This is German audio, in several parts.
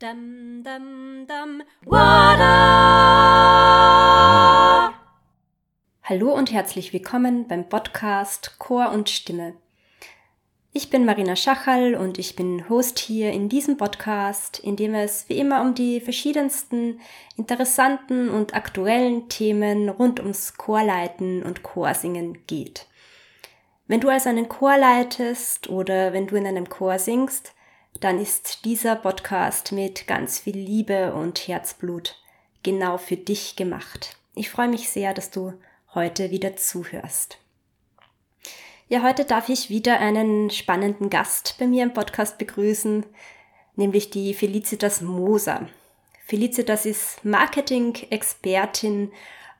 Dum, dum, dum, Wada! Hallo und herzlich willkommen beim Podcast Chor und Stimme. Ich bin Marina Schachal und ich bin Host hier in diesem Podcast, in dem es wie immer um die verschiedensten interessanten und aktuellen Themen rund ums Chorleiten und Chorsingen geht. Wenn du also einen Chor leitest oder wenn du in einem Chor singst, dann ist dieser Podcast mit ganz viel Liebe und Herzblut genau für dich gemacht. Ich freue mich sehr, dass du heute wieder zuhörst. Ja, heute darf ich wieder einen spannenden Gast bei mir im Podcast begrüßen, nämlich die Felicitas Moser. Felicitas ist Marketing-Expertin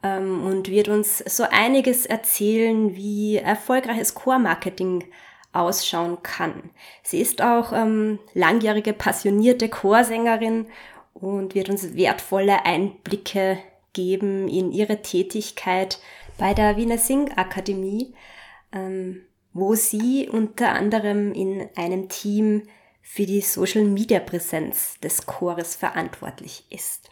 ähm, und wird uns so einiges erzählen, wie erfolgreiches Core-Marketing ausschauen kann. Sie ist auch ähm, langjährige passionierte Chorsängerin und wird uns wertvolle Einblicke geben in ihre Tätigkeit bei der Wiener Singakademie, ähm, wo sie unter anderem in einem Team für die Social Media Präsenz des Chores verantwortlich ist.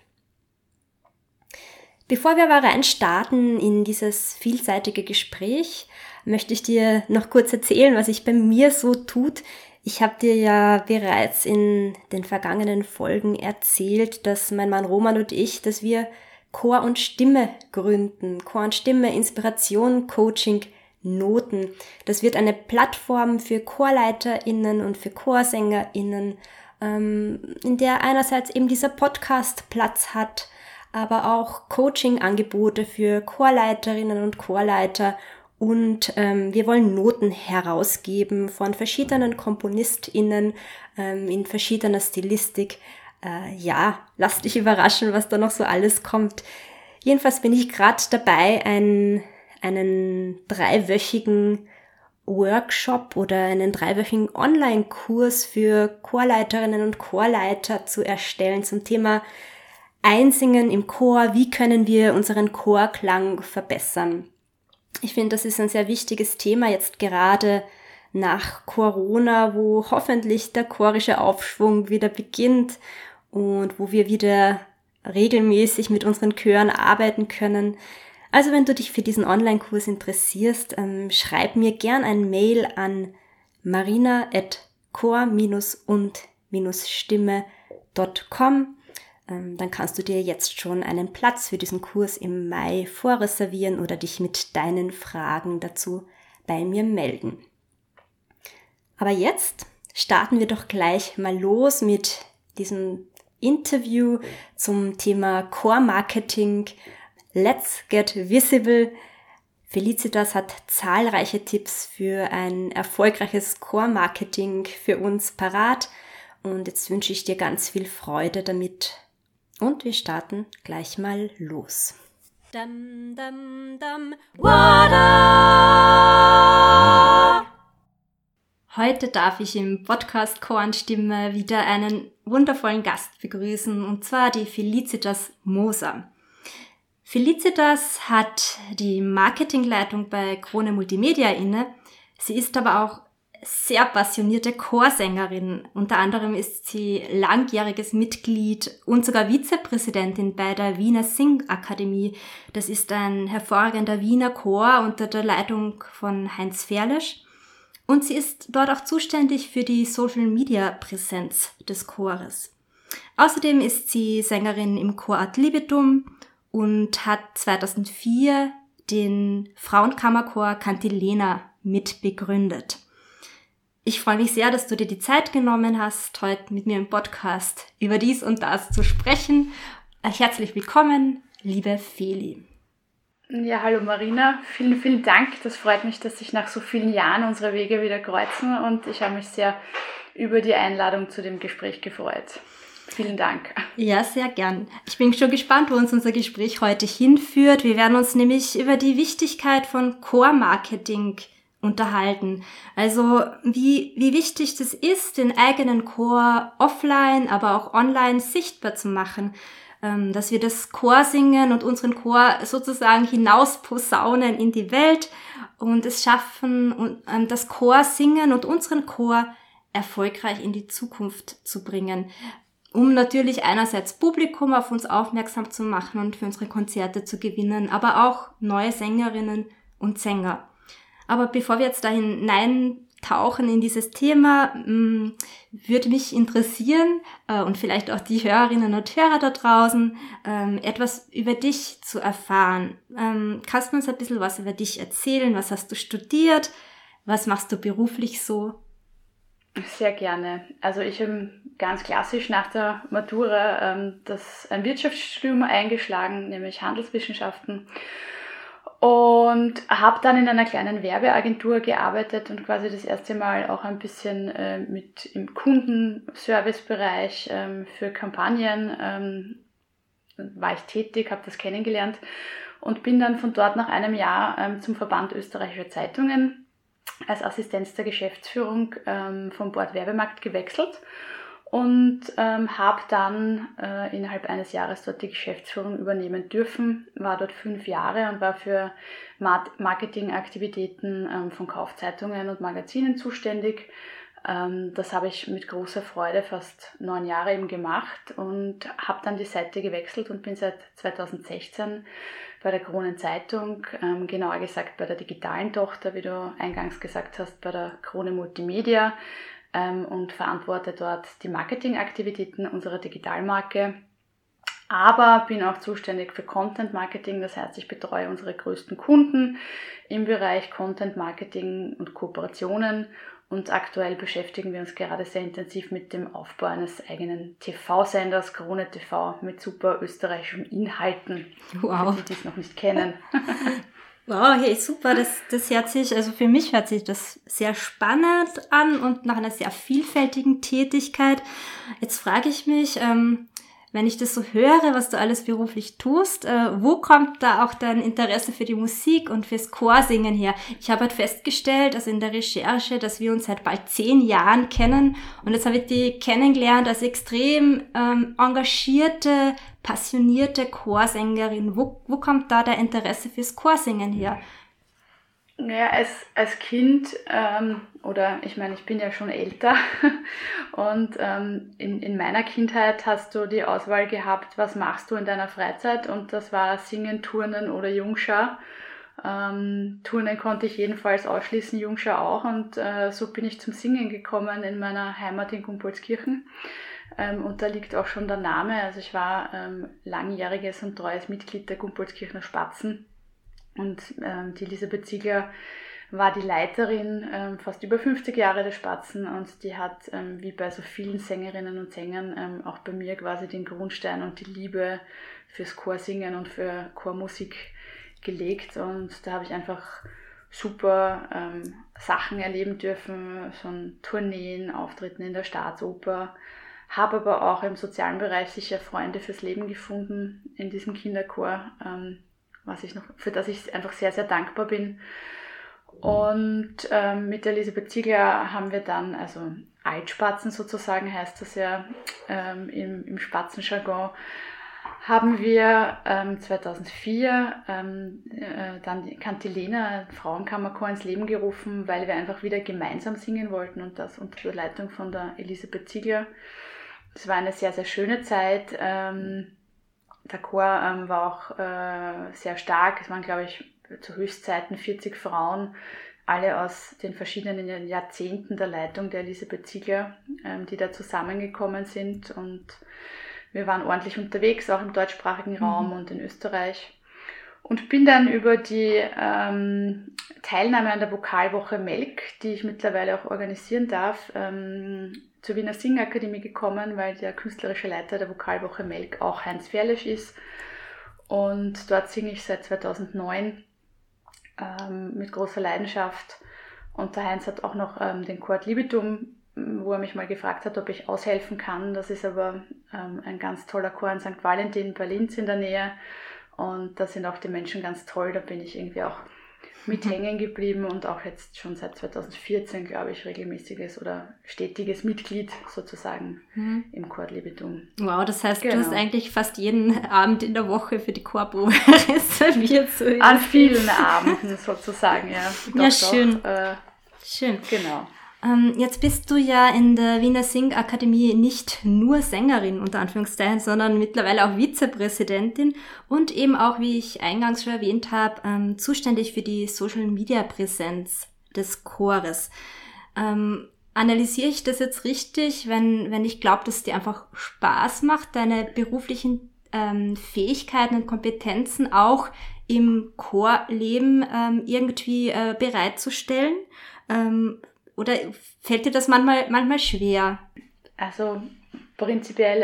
Bevor wir aber reinstarten in dieses vielseitige Gespräch, möchte ich dir noch kurz erzählen, was sich bei mir so tut. Ich habe dir ja bereits in den vergangenen Folgen erzählt, dass mein Mann Roman und ich, dass wir Chor und Stimme gründen. Chor und Stimme, Inspiration, Coaching, Noten. Das wird eine Plattform für ChorleiterInnen und für ChorsängerInnen, ähm, in der einerseits eben dieser Podcast Platz hat, aber auch Coaching-Angebote für Chorleiterinnen und Chorleiter und ähm, wir wollen Noten herausgeben von verschiedenen KomponistInnen ähm, in verschiedener Stilistik. Äh, ja, lass dich überraschen, was da noch so alles kommt. Jedenfalls bin ich gerade dabei, ein, einen dreiwöchigen Workshop oder einen dreiwöchigen Online-Kurs für Chorleiterinnen und Chorleiter zu erstellen zum Thema Einsingen im Chor. Wie können wir unseren Chorklang verbessern? Ich finde, das ist ein sehr wichtiges Thema jetzt gerade nach Corona, wo hoffentlich der chorische Aufschwung wieder beginnt und wo wir wieder regelmäßig mit unseren Chören arbeiten können. Also wenn du dich für diesen Online-Kurs interessierst, ähm, schreib mir gern ein Mail an marina.chor-und-stimme.com dann kannst du dir jetzt schon einen Platz für diesen Kurs im Mai vorreservieren oder dich mit deinen Fragen dazu bei mir melden. Aber jetzt starten wir doch gleich mal los mit diesem Interview zum Thema Core Marketing. Let's get visible. Felicitas hat zahlreiche Tipps für ein erfolgreiches Core Marketing für uns parat. Und jetzt wünsche ich dir ganz viel Freude damit und wir starten gleich mal los. Dum, dum, dum, Heute darf ich im Podcast Kornstimme wieder einen wundervollen Gast begrüßen, und zwar die Felicitas Moser. Felicitas hat die Marketingleitung bei Krone Multimedia inne. Sie ist aber auch sehr passionierte Chorsängerin. Unter anderem ist sie langjähriges Mitglied und sogar Vizepräsidentin bei der Wiener Singakademie. Das ist ein hervorragender Wiener Chor unter der Leitung von Heinz Ferlesch. Und sie ist dort auch zuständig für die Social Media Präsenz des Chores. Außerdem ist sie Sängerin im Chor Ad Libitum und hat 2004 den Frauenkammerchor Cantilena mitbegründet. Ich freue mich sehr, dass du dir die Zeit genommen hast, heute mit mir im Podcast über dies und das zu sprechen. Äh, herzlich willkommen, liebe Feli. Ja, hallo Marina. Vielen, vielen Dank. Das freut mich, dass sich nach so vielen Jahren unsere Wege wieder kreuzen und ich habe mich sehr über die Einladung zu dem Gespräch gefreut. Vielen Dank. Ja, sehr gern. Ich bin schon gespannt, wo uns unser Gespräch heute hinführt. Wir werden uns nämlich über die Wichtigkeit von Core-Marketing unterhalten. Also wie, wie wichtig das ist, den eigenen Chor offline, aber auch online sichtbar zu machen. Ähm, dass wir das Chor singen und unseren Chor sozusagen hinaus posaunen in die Welt und es schaffen, ähm, das Chor singen und unseren Chor erfolgreich in die Zukunft zu bringen. um natürlich einerseits Publikum auf uns aufmerksam zu machen und für unsere Konzerte zu gewinnen, aber auch neue Sängerinnen und Sänger. Aber bevor wir jetzt da hineintauchen in dieses Thema, mm, würde mich interessieren äh, und vielleicht auch die Hörerinnen und Hörer da draußen, ähm, etwas über dich zu erfahren. Ähm, kannst du uns ein bisschen was über dich erzählen? Was hast du studiert? Was machst du beruflich so? Sehr gerne. Also ich habe ganz klassisch nach der Matura ähm, das, ein Wirtschaftsstudium eingeschlagen, nämlich Handelswissenschaften. Und habe dann in einer kleinen Werbeagentur gearbeitet und quasi das erste Mal auch ein bisschen äh, mit im Kundenservicebereich ähm, für Kampagnen ähm, war ich tätig, habe das kennengelernt und bin dann von dort nach einem Jahr ähm, zum Verband österreichischer Zeitungen als Assistenz der Geschäftsführung ähm, vom Bord Werbemarkt gewechselt und ähm, habe dann äh, innerhalb eines Jahres dort die Geschäftsführung übernehmen dürfen, war dort fünf Jahre und war für Marketingaktivitäten ähm, von Kaufzeitungen und Magazinen zuständig. Ähm, das habe ich mit großer Freude fast neun Jahre eben gemacht und habe dann die Seite gewechselt und bin seit 2016 bei der Kronenzeitung, ähm, genauer gesagt bei der digitalen Tochter, wie du eingangs gesagt hast, bei der Krone Multimedia ähm, und verantworte dort die Marketingaktivitäten unserer Digitalmarke. Aber bin auch zuständig für Content Marketing, das heißt, ich betreue unsere größten Kunden im Bereich Content Marketing und Kooperationen und aktuell beschäftigen wir uns gerade sehr intensiv mit dem Aufbau eines eigenen TV-Senders, Krone TV, mit super österreichischen Inhalten. Wow. Für die, die es noch nicht kennen. Wow, hey, super. Das, das hört sich, also für mich hört sich das sehr spannend an und nach einer sehr vielfältigen Tätigkeit. Jetzt frage ich mich, ähm, wenn ich das so höre, was du alles beruflich tust, äh, wo kommt da auch dein Interesse für die Musik und fürs Chorsingen her? Ich habe halt festgestellt, also in der Recherche, dass wir uns seit bald zehn Jahren kennen und jetzt habe ich die kennengelernt als extrem ähm, engagierte, passionierte Chorsängerin. Wo, wo kommt da der Interesse fürs Chorsingen her? Ja, als, als Kind, ähm, oder ich meine, ich bin ja schon älter und ähm, in, in meiner Kindheit hast du die Auswahl gehabt, was machst du in deiner Freizeit und das war Singen, Turnen oder Jungschau. Ähm, Turnen konnte ich jedenfalls ausschließen, Jungschau auch und äh, so bin ich zum Singen gekommen in meiner Heimat in Gumbolskirchen. Ähm, und da liegt auch schon der Name. Also ich war ähm, langjähriges und treues Mitglied der Gumbolskirchner Spatzen und ähm, die Elisabeth Ziegler war die Leiterin ähm, fast über 50 Jahre der Spatzen und die hat, ähm, wie bei so vielen Sängerinnen und Sängern, ähm, auch bei mir quasi den Grundstein und die Liebe fürs Chorsingen und für Chormusik gelegt. Und da habe ich einfach super ähm, Sachen erleben dürfen, von Tourneen, Auftritten in der Staatsoper. Habe aber auch im sozialen Bereich sicher Freunde fürs Leben gefunden in diesem Kinderchor. Ähm, was ich noch, für das ich einfach sehr, sehr dankbar bin. Und ähm, mit Elisabeth Ziegler haben wir dann, also Altspatzen sozusagen heißt das ja ähm, im, im Spatzenjargon, haben wir ähm, 2004 ähm, äh, dann Cantilena Frauenkammerchor ins Leben gerufen, weil wir einfach wieder gemeinsam singen wollten und das unter der Leitung von der Elisabeth Ziegler. Das war eine sehr, sehr schöne Zeit. Ähm, der Chor ähm, war auch äh, sehr stark. Es waren, glaube ich, zu Höchstzeiten 40 Frauen, alle aus den verschiedenen Jahrzehnten der Leitung der Elisabeth Ziegler, ähm, die da zusammengekommen sind. Und wir waren ordentlich unterwegs, auch im deutschsprachigen mhm. Raum und in Österreich. Und bin dann über die ähm, Teilnahme an der Vokalwoche Melk, die ich mittlerweile auch organisieren darf, ähm, zur Wiener Singakademie gekommen, weil der künstlerische Leiter der Vokalwoche Melk auch Heinz Ferlisch ist. Und dort singe ich seit 2009 ähm, mit großer Leidenschaft. Und der Heinz hat auch noch ähm, den Chord Libitum, wo er mich mal gefragt hat, ob ich aushelfen kann. Das ist aber ähm, ein ganz toller Chor in St. Valentin bei Linz in der Nähe. Und da sind auch die Menschen ganz toll. Da bin ich irgendwie auch mit hängen geblieben und auch jetzt schon seit 2014, glaube ich, regelmäßiges oder stetiges Mitglied sozusagen mhm. im Chorlebetum. Wow, das heißt, genau. du hast genau. eigentlich fast jeden Abend in der Woche für die Chorprobe reserviert. So An vielen Abenden sozusagen, ja. Doch, ja, schön. Doch, äh, schön. Genau. Ähm, jetzt bist du ja in der Wiener Singakademie nicht nur Sängerin unter Anführungszeichen, sondern mittlerweile auch Vizepräsidentin und eben auch, wie ich eingangs schon erwähnt habe, ähm, zuständig für die Social-Media-Präsenz des Chores. Ähm, analysiere ich das jetzt richtig, wenn, wenn ich glaube, dass es dir einfach Spaß macht, deine beruflichen ähm, Fähigkeiten und Kompetenzen auch im Chorleben ähm, irgendwie äh, bereitzustellen? Ähm, oder fällt dir das manchmal, manchmal schwer? Also prinzipiell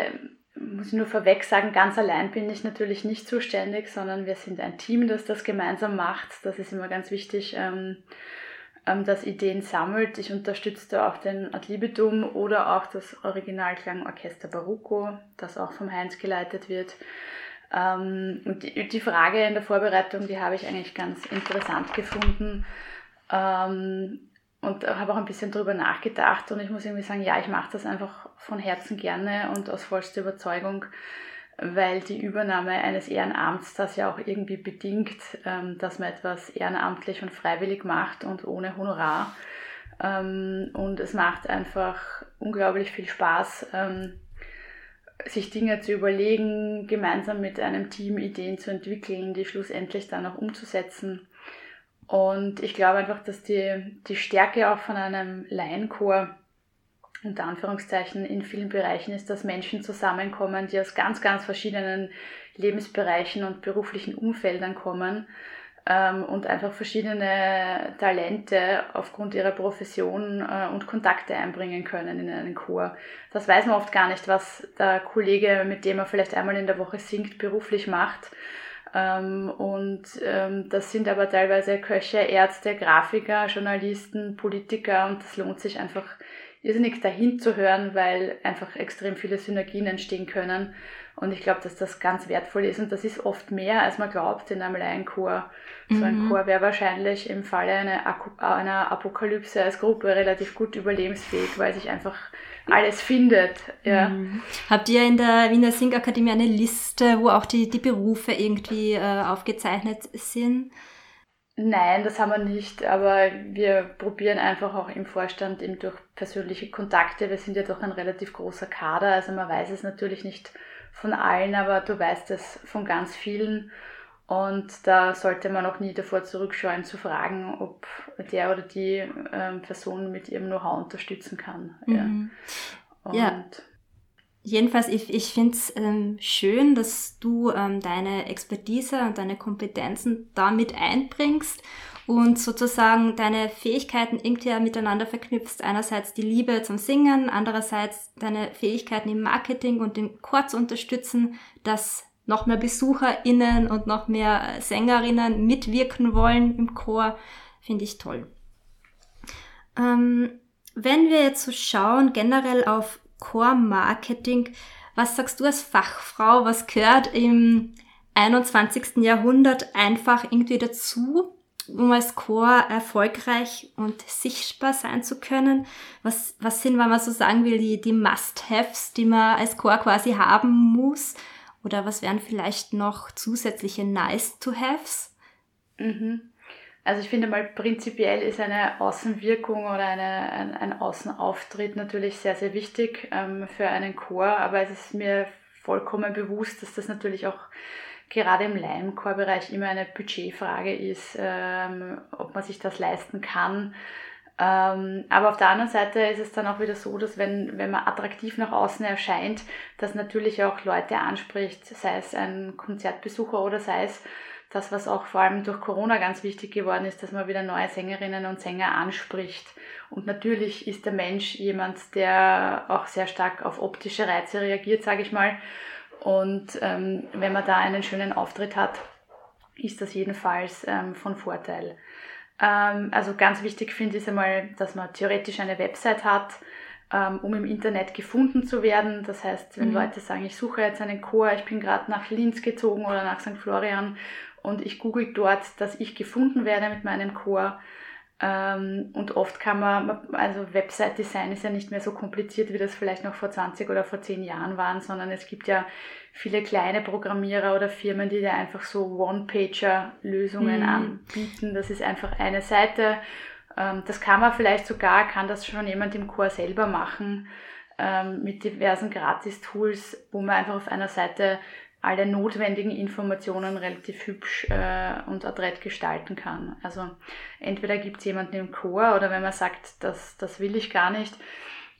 ähm, muss ich nur vorweg sagen, ganz allein bin ich natürlich nicht zuständig, sondern wir sind ein Team, das das gemeinsam macht. Das ist immer ganz wichtig, ähm, ähm, das Ideen sammelt. Ich unterstütze da auch den Adlibitum oder auch das Originalklangorchester Barocco, das auch vom Heinz geleitet wird. Ähm, und die, die Frage in der Vorbereitung, die habe ich eigentlich ganz interessant gefunden. Und habe auch ein bisschen drüber nachgedacht und ich muss irgendwie sagen, ja, ich mache das einfach von Herzen gerne und aus vollster Überzeugung, weil die Übernahme eines Ehrenamts das ja auch irgendwie bedingt, ähm, dass man etwas ehrenamtlich und freiwillig macht und ohne Honorar. Ähm, und es macht einfach unglaublich viel Spaß, ähm, sich Dinge zu überlegen, gemeinsam mit einem Team Ideen zu entwickeln, die schlussendlich dann auch umzusetzen. Und ich glaube einfach, dass die, die Stärke auch von einem Laienchor unter Anführungszeichen in vielen Bereichen ist, dass Menschen zusammenkommen, die aus ganz, ganz verschiedenen Lebensbereichen und beruflichen Umfeldern kommen ähm, und einfach verschiedene Talente aufgrund ihrer Profession äh, und Kontakte einbringen können in einen Chor. Das weiß man oft gar nicht, was der Kollege, mit dem er vielleicht einmal in der Woche singt, beruflich macht. Ähm, und ähm, das sind aber teilweise Köche, Ärzte, Grafiker, Journalisten, Politiker und das lohnt sich einfach irrsinnig dahin zu hören, weil einfach extrem viele Synergien entstehen können. Und ich glaube, dass das ganz wertvoll ist. Und das ist oft mehr, als man glaubt in einem Laienchor. Mhm. So ein mhm. Chor wäre wahrscheinlich im Falle einer, einer Apokalypse als Gruppe relativ gut überlebensfähig, weil sich einfach alles findet. Ja. Mhm. Habt ihr in der Wiener Singakademie eine Liste, wo auch die, die Berufe irgendwie äh, aufgezeichnet sind? Nein, das haben wir nicht, aber wir probieren einfach auch im Vorstand eben durch persönliche Kontakte. Wir sind ja doch ein relativ großer Kader, also man weiß es natürlich nicht von allen, aber du weißt es von ganz vielen. Und da sollte man auch nie davor zurückscheuen zu fragen, ob der oder die ähm, Person mit ihrem Know-how unterstützen kann. Mhm. Ja. ja. Jedenfalls, ich, ich finde es ähm, schön, dass du ähm, deine Expertise und deine Kompetenzen damit einbringst und sozusagen deine Fähigkeiten irgendwie miteinander verknüpfst. Einerseits die Liebe zum Singen, andererseits deine Fähigkeiten im Marketing und im Chor zu unterstützen, dass noch mehr BesucherInnen und noch mehr Sängerinnen mitwirken wollen im Chor. Finde ich toll. Ähm, wenn wir jetzt so schauen, generell auf Core-Marketing. Was sagst du als Fachfrau? Was gehört im 21. Jahrhundert einfach irgendwie dazu, um als Core erfolgreich und sichtbar sein zu können? Was, was sind, wenn man so sagen will, die, die Must-Haves, die man als Core quasi haben muss? Oder was wären vielleicht noch zusätzliche Nice-to-Haves? Mhm. Also ich finde mal prinzipiell ist eine Außenwirkung oder eine, ein, ein Außenauftritt natürlich sehr, sehr wichtig ähm, für einen Chor, aber es ist mir vollkommen bewusst, dass das natürlich auch gerade im Leimchorbereich immer eine Budgetfrage ist, ähm, ob man sich das leisten kann. Ähm, aber auf der anderen Seite ist es dann auch wieder so, dass wenn, wenn man attraktiv nach außen erscheint, das natürlich auch Leute anspricht, sei es ein Konzertbesucher oder sei es das, was auch vor allem durch Corona ganz wichtig geworden ist, dass man wieder neue Sängerinnen und Sänger anspricht. Und natürlich ist der Mensch jemand, der auch sehr stark auf optische Reize reagiert, sage ich mal. Und ähm, wenn man da einen schönen Auftritt hat, ist das jedenfalls ähm, von Vorteil. Ähm, also ganz wichtig finde ich einmal, dass man theoretisch eine Website hat, ähm, um im Internet gefunden zu werden. Das heißt, wenn mhm. Leute sagen, ich suche jetzt einen Chor, ich bin gerade nach Linz gezogen oder nach St. Florian und ich google dort, dass ich gefunden werde mit meinem Chor. Ähm, und oft kann man, also Website-Design ist ja nicht mehr so kompliziert, wie das vielleicht noch vor 20 oder vor 10 Jahren waren, sondern es gibt ja viele kleine Programmierer oder Firmen, die dir einfach so One-Pager-Lösungen mhm. anbieten. Das ist einfach eine Seite Ähm, das kann man vielleicht sogar, kann das schon jemand im Chor selber machen ähm, mit diversen Gratis-Tools, wo man einfach auf einer Seite alle notwendigen Informationen relativ hübsch äh, und adrett gestalten kann. Also entweder gibt es jemanden im Chor oder wenn man sagt, das, das will ich gar nicht,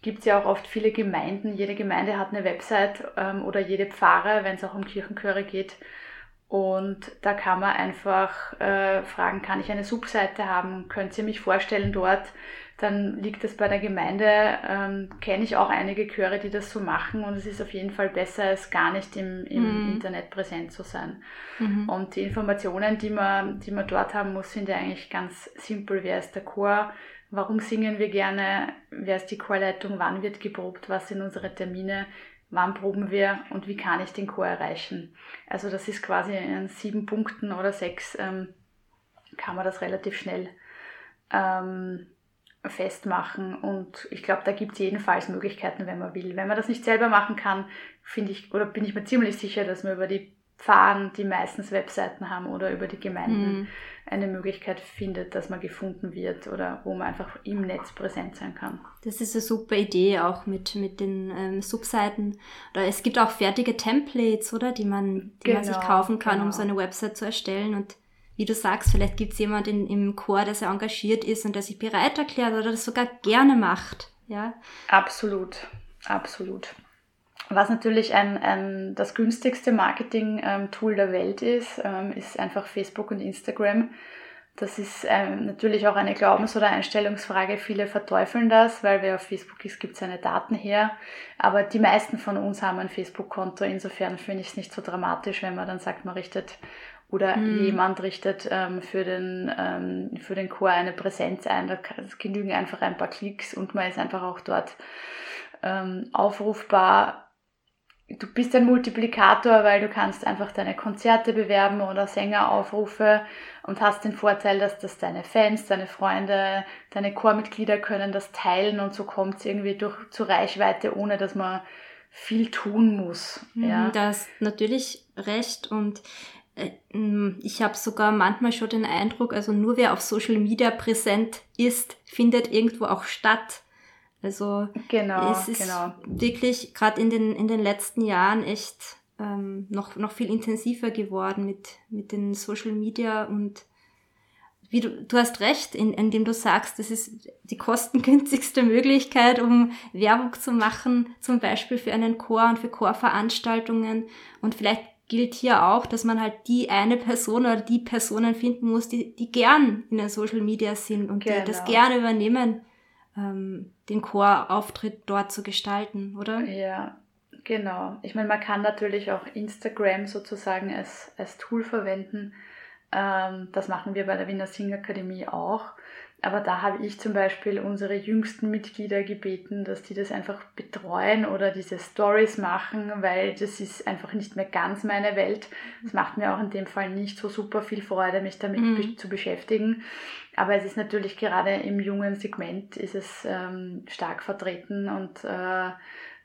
gibt es ja auch oft viele Gemeinden. Jede Gemeinde hat eine Website ähm, oder jede Pfarre, wenn es auch um Kirchenchöre geht. Und da kann man einfach äh, fragen, kann ich eine Subseite haben? Könnt ihr mich vorstellen dort? dann liegt das bei der Gemeinde. Ähm, Kenne ich auch einige Chöre, die das so machen und es ist auf jeden Fall besser, als gar nicht im, im mhm. Internet präsent zu sein. Mhm. Und die Informationen, die man, die man dort haben muss, sind ja eigentlich ganz simpel. Wer ist der Chor? Warum singen wir gerne? Wer ist die Chorleitung? Wann wird geprobt? Was sind unsere Termine? Wann proben wir und wie kann ich den Chor erreichen? Also das ist quasi in sieben Punkten oder sechs ähm, kann man das relativ schnell ähm, festmachen. Und ich glaube, da gibt es jedenfalls Möglichkeiten, wenn man will. Wenn man das nicht selber machen kann, finde ich, oder bin ich mir ziemlich sicher, dass man über die Pfarren, die meistens Webseiten haben oder über die Gemeinden mhm. Eine Möglichkeit findet, dass man gefunden wird oder wo man einfach im Netz präsent sein kann. Das ist eine super Idee, auch mit, mit den ähm, Subseiten. Oder es gibt auch fertige Templates, oder? Die man, die genau, man sich genau, kaufen kann, genau. um so eine Website zu erstellen. Und wie du sagst, vielleicht gibt es jemanden im Chor, der sehr engagiert ist und der sich bereit erklärt oder das sogar gerne macht. Ja? Absolut, absolut. Was natürlich ein, ein, das günstigste Marketing-Tool der Welt ist, ähm, ist einfach Facebook und Instagram. Das ist ähm, natürlich auch eine Glaubens- oder Einstellungsfrage. Viele verteufeln das, weil wer auf Facebook ist, gibt seine Daten her. Aber die meisten von uns haben ein Facebook-Konto. Insofern finde ich es nicht so dramatisch, wenn man dann sagt, man richtet oder mhm. jemand richtet ähm, für, den, ähm, für den Chor eine Präsenz ein. Da genügen einfach ein paar Klicks und man ist einfach auch dort ähm, aufrufbar. Du bist ein Multiplikator, weil du kannst einfach deine Konzerte bewerben oder Sängeraufrufe und hast den Vorteil, dass das deine Fans, deine Freunde, deine Chormitglieder können das teilen und so kommt es irgendwie durch zur Reichweite, ohne dass man viel tun muss. Mhm, ja. Da hast natürlich recht und äh, ich habe sogar manchmal schon den Eindruck, also nur wer auf Social Media präsent ist, findet irgendwo auch statt. Also genau, es ist genau. wirklich gerade in den, in den letzten Jahren echt ähm, noch, noch viel intensiver geworden mit, mit den Social Media und wie du, du hast recht, in, indem du sagst, das ist die kostengünstigste Möglichkeit, um Werbung zu machen, zum Beispiel für einen Chor und für Chorveranstaltungen. Und vielleicht gilt hier auch, dass man halt die eine Person oder die Personen finden muss, die, die gern in den Social Media sind und genau. die das genau. gerne übernehmen, ähm, den Chorauftritt dort zu gestalten, oder? Ja, genau. Ich meine, man kann natürlich auch Instagram sozusagen als, als Tool verwenden. Ähm, das machen wir bei der Wiener Singakademie auch. Aber da habe ich zum Beispiel unsere jüngsten Mitglieder gebeten, dass die das einfach betreuen oder diese Stories machen, weil das ist einfach nicht mehr ganz meine Welt. Es macht mir auch in dem Fall nicht so super viel Freude, mich damit mhm. zu beschäftigen. Aber es ist natürlich gerade im jungen Segment ist es ähm, stark vertreten und äh,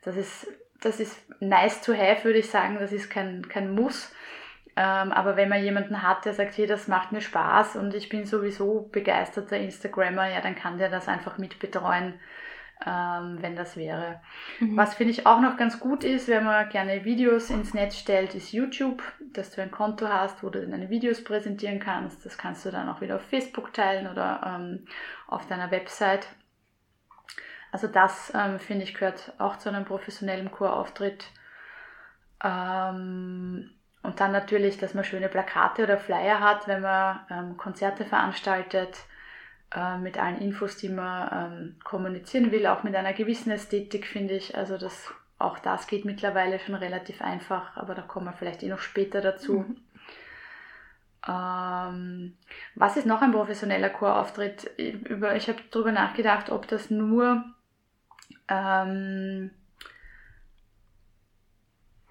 das ist das ist nice to have, würde ich sagen. Das ist kein, kein Muss. Ähm, aber wenn man jemanden hat, der sagt, hey, das macht mir Spaß und ich bin sowieso begeisterter Instagrammer, ja, dann kann der das einfach mitbetreuen, ähm, wenn das wäre. Mhm. Was finde ich auch noch ganz gut ist, wenn man gerne Videos ins Netz stellt, ist YouTube, dass du ein Konto hast, wo du deine Videos präsentieren kannst. Das kannst du dann auch wieder auf Facebook teilen oder ähm, auf deiner Website. Also das, ähm, finde ich, gehört auch zu einem professionellen Chorauftritt. Ähm, und dann natürlich, dass man schöne Plakate oder Flyer hat, wenn man ähm, Konzerte veranstaltet, äh, mit allen Infos, die man ähm, kommunizieren will, auch mit einer gewissen Ästhetik, finde ich. Also das, auch das geht mittlerweile schon relativ einfach, aber da kommen wir vielleicht eh noch später dazu. Mhm. Ähm, was ist noch ein professioneller Chorauftritt? Ich, ich habe darüber nachgedacht, ob das nur ähm,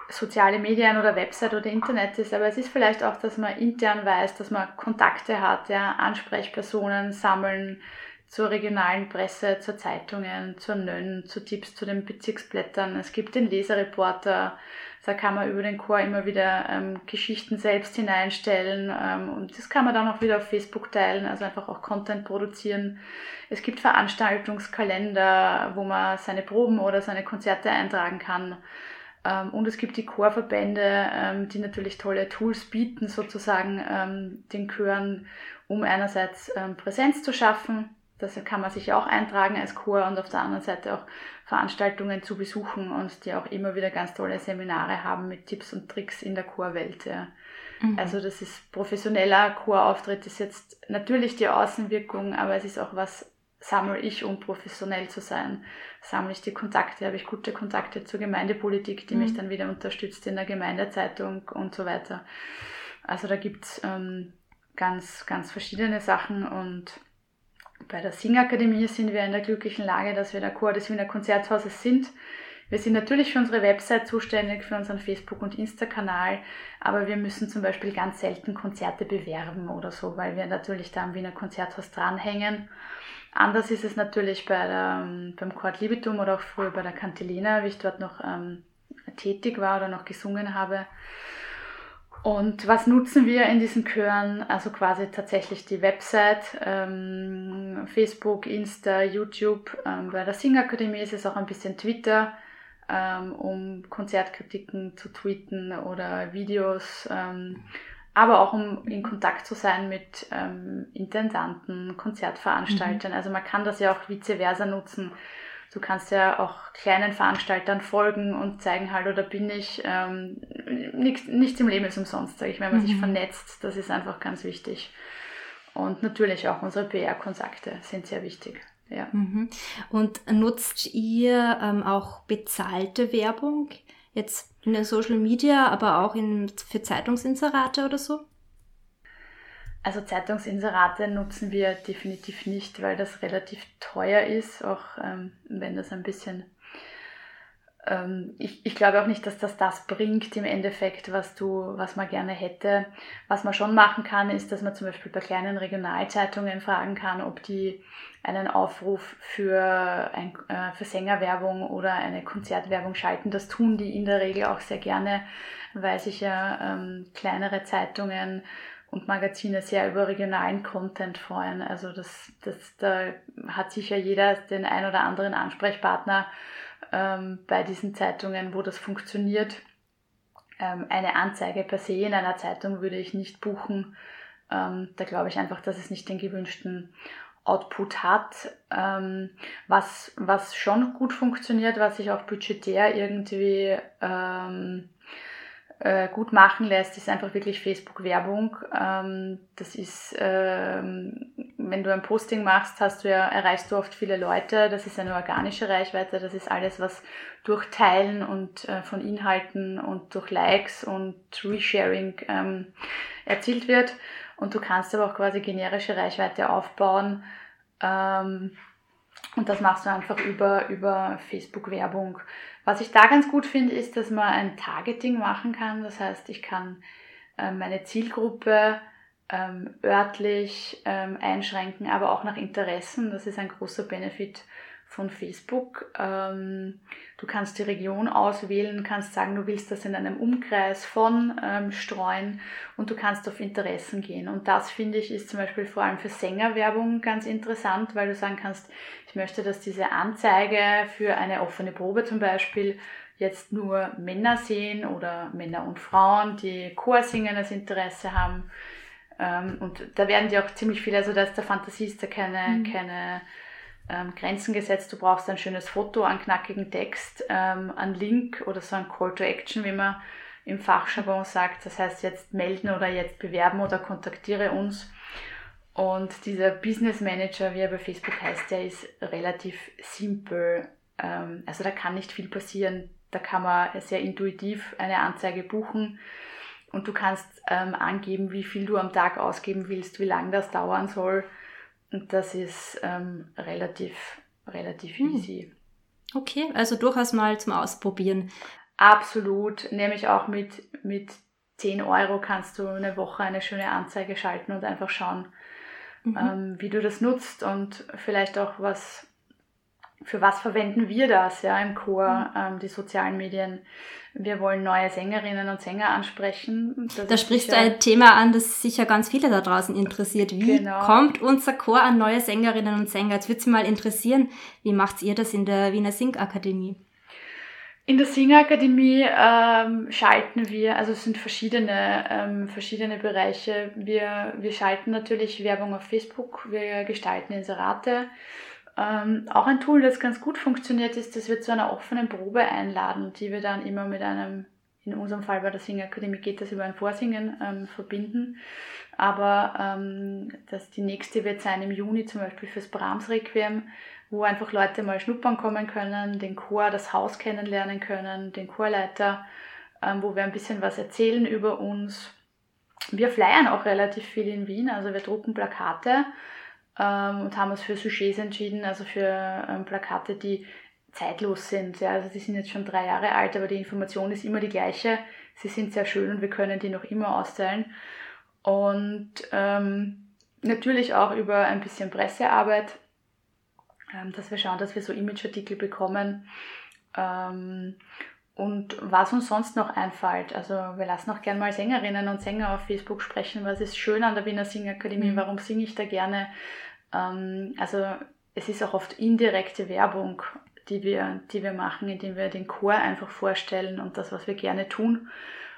soziale Medien oder Website oder Internet ist, aber es ist vielleicht auch, dass man intern weiß, dass man Kontakte hat, ja, Ansprechpersonen sammeln, zur regionalen Presse, zur Zeitungen, zur Nönn, zu Tipps zu den Bezirksblättern. Es gibt den Leserreporter, da kann man über den Chor immer wieder ähm, Geschichten selbst hineinstellen ähm, und das kann man dann auch wieder auf Facebook teilen, also einfach auch Content produzieren. Es gibt Veranstaltungskalender, wo man seine Proben oder seine Konzerte eintragen kann. Ähm, und es gibt die Chorverbände, ähm, die natürlich tolle Tools bieten, sozusagen ähm, den Chören, um einerseits Präsenz zu schaffen. Das kann man sich auch eintragen als Chor und auf der anderen Seite auch Veranstaltungen zu besuchen und die auch immer wieder ganz tolle Seminare haben mit Tipps und Tricks in der Chorwelt. Ja. Mhm. Also das ist professioneller Chorauftritt, ist jetzt natürlich die Außenwirkung, aber es ist auch was, sammle ich, um professionell zu sein. Sammle ich die Kontakte, habe ich gute Kontakte zur Gemeindepolitik, die mhm. mich dann wieder unterstützt in der Gemeindezeitung und so weiter. Also da gibt's ähm, ganz, ganz verschiedene Sachen und bei der Singakademie sind wir in der glücklichen Lage, dass wir der Chor des Wiener Konzerthauses sind. Wir sind natürlich für unsere Website zuständig, für unseren Facebook- und Insta-Kanal, aber wir müssen zum Beispiel ganz selten Konzerte bewerben oder so, weil wir natürlich da am Wiener Konzerthaus dranhängen. Anders ist es natürlich bei der, ähm, beim Chord Libitum oder auch früher bei der Cantilena, wie ich dort noch ähm, tätig war oder noch gesungen habe. Und was nutzen wir in diesen Chören? Also quasi tatsächlich die Website, ähm, Facebook, Insta, YouTube. Ähm, bei der Singakademie ist es auch ein bisschen Twitter, ähm, um Konzertkritiken zu tweeten oder Videos, ähm, aber auch um in Kontakt zu sein mit ähm, Intendanten, Konzertveranstaltern. Mhm. Also man kann das ja auch vice versa nutzen du kannst ja auch kleinen Veranstaltern folgen und zeigen halt, oder bin ich, ähm, nichts, nichts im Leben ist umsonst, sage ich, wenn man mhm. sich vernetzt, das ist einfach ganz wichtig. Und natürlich auch unsere PR-Kontakte sind sehr wichtig. Ja. Mhm. Und nutzt ihr ähm, auch bezahlte Werbung? Jetzt in den Social Media, aber auch in, für Zeitungsinserate oder so? Also Zeitungsinserate nutzen wir definitiv nicht, weil das relativ teuer ist, auch ähm, wenn das ein bisschen... Ähm, ich, ich glaube auch nicht, dass das das bringt im Endeffekt, was, du, was man gerne hätte. Was man schon machen kann, ist, dass man zum Beispiel bei kleinen Regionalzeitungen fragen kann, ob die einen Aufruf für, ein, äh, für Sängerwerbung oder eine Konzertwerbung schalten. Das tun die in der Regel auch sehr gerne, weil sich ja ähm, kleinere Zeitungen und Magazine sehr über regionalen Content freuen. Also das, das, da hat sicher jeder den ein oder anderen Ansprechpartner ähm, bei diesen Zeitungen, wo das funktioniert. Ähm, eine Anzeige per se in einer Zeitung würde ich nicht buchen. Ähm, da glaube ich einfach, dass es nicht den gewünschten Output hat. Ähm, was, was schon gut funktioniert, was sich auch budgetär irgendwie ähm, äh, gut machen lässt, ist einfach wirklich Facebook-Werbung. Ähm, das ist, ähm, wenn du ein Posting machst, hast du ja, erreichst du oft viele Leute. Das ist eine organische Reichweite. Das ist alles, was durch Teilen und äh, von Inhalten und durch Likes und Resharing ähm, erzielt wird. Und du kannst aber auch quasi generische Reichweite aufbauen. Ähm, und das machst du einfach über, über Facebook-Werbung. Was ich da ganz gut finde, ist, dass man ein Targeting machen kann. Das heißt, ich kann äh, meine Zielgruppe ähm, örtlich ähm, einschränken, aber auch nach Interessen. Das ist ein großer Benefit von Facebook. Ähm, du kannst die Region auswählen, kannst sagen, du willst das in einem Umkreis von ähm, streuen und du kannst auf Interessen gehen. Und das finde ich ist zum Beispiel vor allem für Sängerwerbung ganz interessant, weil du sagen kannst, ich möchte, dass diese Anzeige für eine offene Probe zum Beispiel jetzt nur Männer sehen oder Männer und Frauen, die Chorsingendes Interesse haben. Ähm, und da werden die auch ziemlich viele, also da ist der Fantasie ist da keine, mhm. keine ähm, Grenzen gesetzt. Du brauchst ein schönes Foto, einen knackigen Text, ähm, einen Link oder so ein Call to Action, wie man im Fachjargon sagt. Das heißt jetzt melden oder jetzt bewerben oder kontaktiere uns. Und dieser Business Manager, wie er bei Facebook heißt, der ist relativ simpel. Ähm, also da kann nicht viel passieren. Da kann man sehr intuitiv eine Anzeige buchen und du kannst ähm, angeben, wie viel du am Tag ausgeben willst, wie lange das dauern soll. Und das ist ähm, relativ, relativ hm. easy. Okay, also durchaus mal zum Ausprobieren. Absolut, nämlich auch mit, mit 10 Euro kannst du eine Woche eine schöne Anzeige schalten und einfach schauen, mhm. ähm, wie du das nutzt und vielleicht auch was, für was verwenden wir das ja im Chor, mhm. ähm, die sozialen Medien. Wir wollen neue Sängerinnen und Sänger ansprechen. Das da sprichst du ein Thema an, das sicher ganz viele da draußen interessiert. Wie genau. kommt unser Chor an neue Sängerinnen und Sänger? Jetzt würde es mal interessieren, wie macht ihr das in der Wiener Singakademie? In der Singakademie ähm, schalten wir, also es sind verschiedene, ähm, verschiedene Bereiche. Wir, wir schalten natürlich Werbung auf Facebook, wir gestalten Inserate. Ähm, auch ein Tool, das ganz gut funktioniert, ist, dass wir zu einer offenen Probe einladen, die wir dann immer mit einem, in unserem Fall bei der Singakademie geht das über ein Vorsingen, ähm, verbinden. Aber ähm, das, die nächste wird sein im Juni zum Beispiel fürs Brahms Requiem wo einfach Leute mal schnuppern kommen können, den Chor, das Haus kennenlernen können, den Chorleiter, ähm, wo wir ein bisschen was erzählen über uns. Wir flyern auch relativ viel in Wien, also wir drucken Plakate ähm, und haben uns für Sujets entschieden, also für ähm, Plakate, die zeitlos sind. Ja, also die sind jetzt schon drei Jahre alt, aber die Information ist immer die gleiche. Sie sind sehr schön und wir können die noch immer austeilen. Und ähm, natürlich auch über ein bisschen Pressearbeit dass wir schauen, dass wir so Imageartikel bekommen. Ähm, und was uns sonst noch einfällt, also wir lassen auch gerne mal Sängerinnen und Sänger auf Facebook sprechen, was ist schön an der Wiener Singakademie, mhm. warum singe ich da gerne. Ähm, also es ist auch oft indirekte Werbung, die wir, die wir machen, indem wir den Chor einfach vorstellen und das, was wir gerne tun.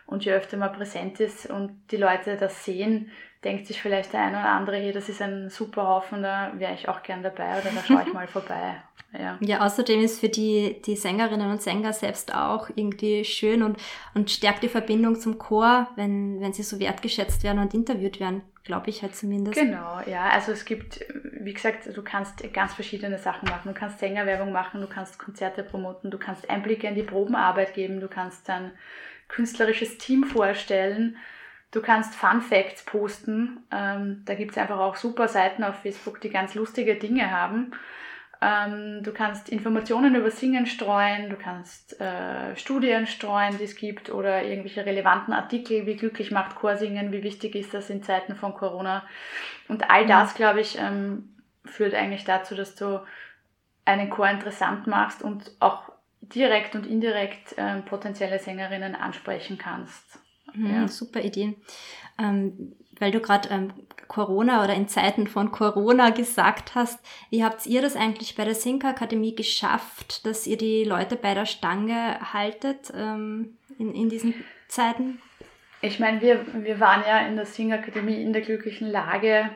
Und je öfter man präsent ist und die Leute das sehen, denkt sich vielleicht der eine oder andere, hey, das ist ein super Haufen, da wäre ich auch gern dabei oder da schaue ich mal vorbei. Ja. ja, außerdem ist für die, die Sängerinnen und Sänger selbst auch irgendwie schön und, und stärkt die Verbindung zum Chor, wenn, wenn sie so wertgeschätzt werden und interviewt werden, glaube ich halt zumindest. Genau, ja, also es gibt, wie gesagt, du kannst ganz verschiedene Sachen machen. Du kannst Sängerwerbung machen, du kannst Konzerte promoten, du kannst Einblicke in die Probenarbeit geben, du kannst dein künstlerisches Team vorstellen Du kannst Fun Facts posten. Ähm, da gibt es einfach auch super Seiten auf Facebook, die ganz lustige Dinge haben. Ähm, du kannst Informationen über Singen streuen, du kannst äh, Studien streuen, die es gibt, oder irgendwelche relevanten Artikel, wie glücklich macht Chorsingen, wie wichtig ist das in Zeiten von Corona. Und all das, glaube ich, ähm, führt eigentlich dazu, dass du einen Chor interessant machst und auch direkt und indirekt ähm, potenzielle Sängerinnen ansprechen kannst. Mhm, ja. Super Idee. Ähm, weil du gerade ähm, Corona oder in Zeiten von Corona gesagt hast, wie habt ihr das eigentlich bei der Sync Akademie geschafft, dass ihr die Leute bei der Stange haltet ähm, in, in diesen Zeiten? Ich meine, wir, wir waren ja in der Sing Akademie in der glücklichen Lage,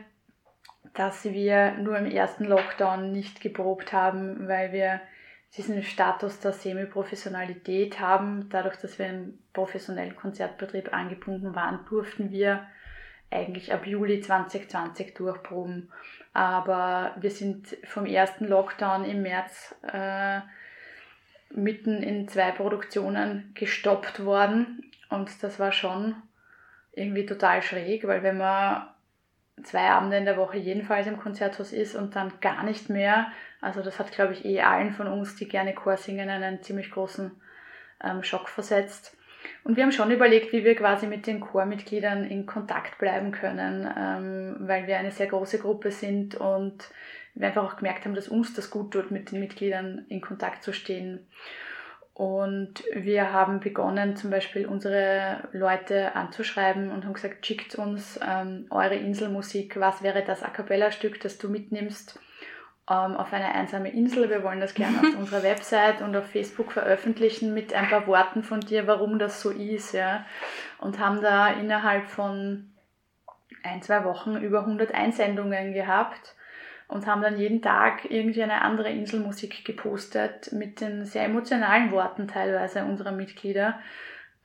dass wir nur im ersten Lockdown nicht geprobt haben, weil wir diesen Status der Semi-Professionalität haben. Dadurch, dass wir im professionellen Konzertbetrieb angebunden waren, durften wir eigentlich ab Juli 2020 durchproben. Aber wir sind vom ersten Lockdown im März äh, mitten in zwei Produktionen gestoppt worden. Und das war schon irgendwie total schräg, weil wenn man zwei Abende in der Woche jedenfalls im Konzerthaus ist und dann gar nicht mehr. Also das hat, glaube ich, eh allen von uns, die gerne Chor singen, einen ziemlich großen ähm, Schock versetzt. Und wir haben schon überlegt, wie wir quasi mit den Chormitgliedern in Kontakt bleiben können, ähm, weil wir eine sehr große Gruppe sind und wir einfach auch gemerkt haben, dass uns das gut tut, mit den Mitgliedern in Kontakt zu stehen. Und wir haben begonnen, zum Beispiel unsere Leute anzuschreiben und haben gesagt, schickt uns ähm, eure Inselmusik, was wäre das A Cappella-Stück, das du mitnimmst ähm, auf eine einsame Insel. Wir wollen das gerne auf unserer Website und auf Facebook veröffentlichen mit ein paar Worten von dir, warum das so ist. Ja? Und haben da innerhalb von ein, zwei Wochen über 100 Einsendungen gehabt und haben dann jeden Tag irgendwie eine andere Inselmusik gepostet mit den sehr emotionalen Worten teilweise unserer Mitglieder.